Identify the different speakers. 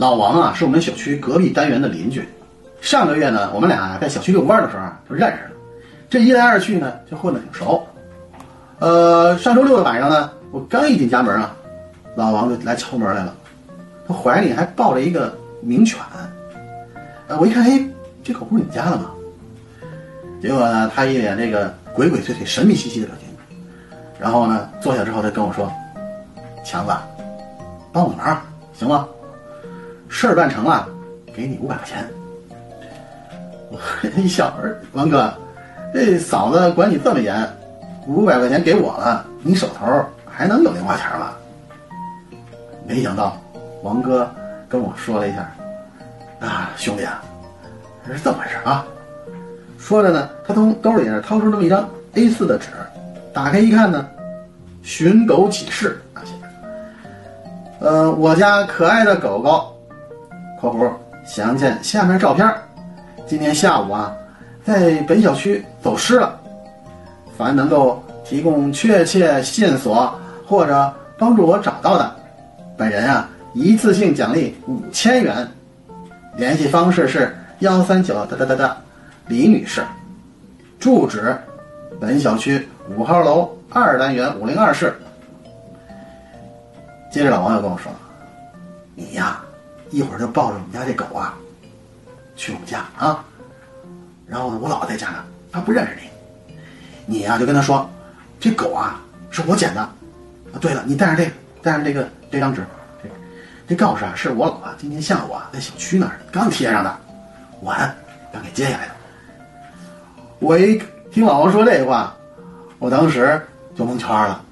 Speaker 1: 老王啊，是我们小区隔壁单元的邻居。上个月呢，我们俩在小区遛弯的时候，就认识了。这一来二去呢，就混得挺熟。呃，上周六的晚上呢，我刚一进家门啊，老王就来敲门来了。他怀里还抱着一个名犬。呃，我一看，嘿，这狗不是你家的吗？结果呢，他一脸这个鬼鬼祟祟、神秘兮兮的表情。然后呢，坐下之后，他跟我说：“强子，帮我个忙，行吗？事儿办成了，给你五百块钱。”我 一笑，王哥，这嫂子管你这么严，五百块钱给我了，你手头还能有零花钱吗？没想到，王哥跟我说了一下，啊，兄弟啊，是这么回事啊。说着呢，他从兜里掏出这么一张 A4 的纸，打开一看呢，寻狗启事啊，写着，呃，我家可爱的狗狗（括弧详见下面照片）。今天下午啊，在本小区走失了。凡能够提供确切线索或者帮助我找到的，本人啊一次性奖励五千元。联系方式是幺三九哒哒哒哒，李女士，住址本小区五号楼二单元五零二室。接着老王又跟我说：“你呀，一会儿就抱着我们家这狗啊。”去我们家啊，然后呢，我姥姥在家呢，她不认识你，你呀就跟她说，这狗啊是我捡的，啊，对了，你带上这个，带上这个这张纸，这这告示啊是我姥姥今天下午啊在小区那儿刚贴上的，我呢刚给接下来的。我一听老王说这话，我当时就蒙圈了。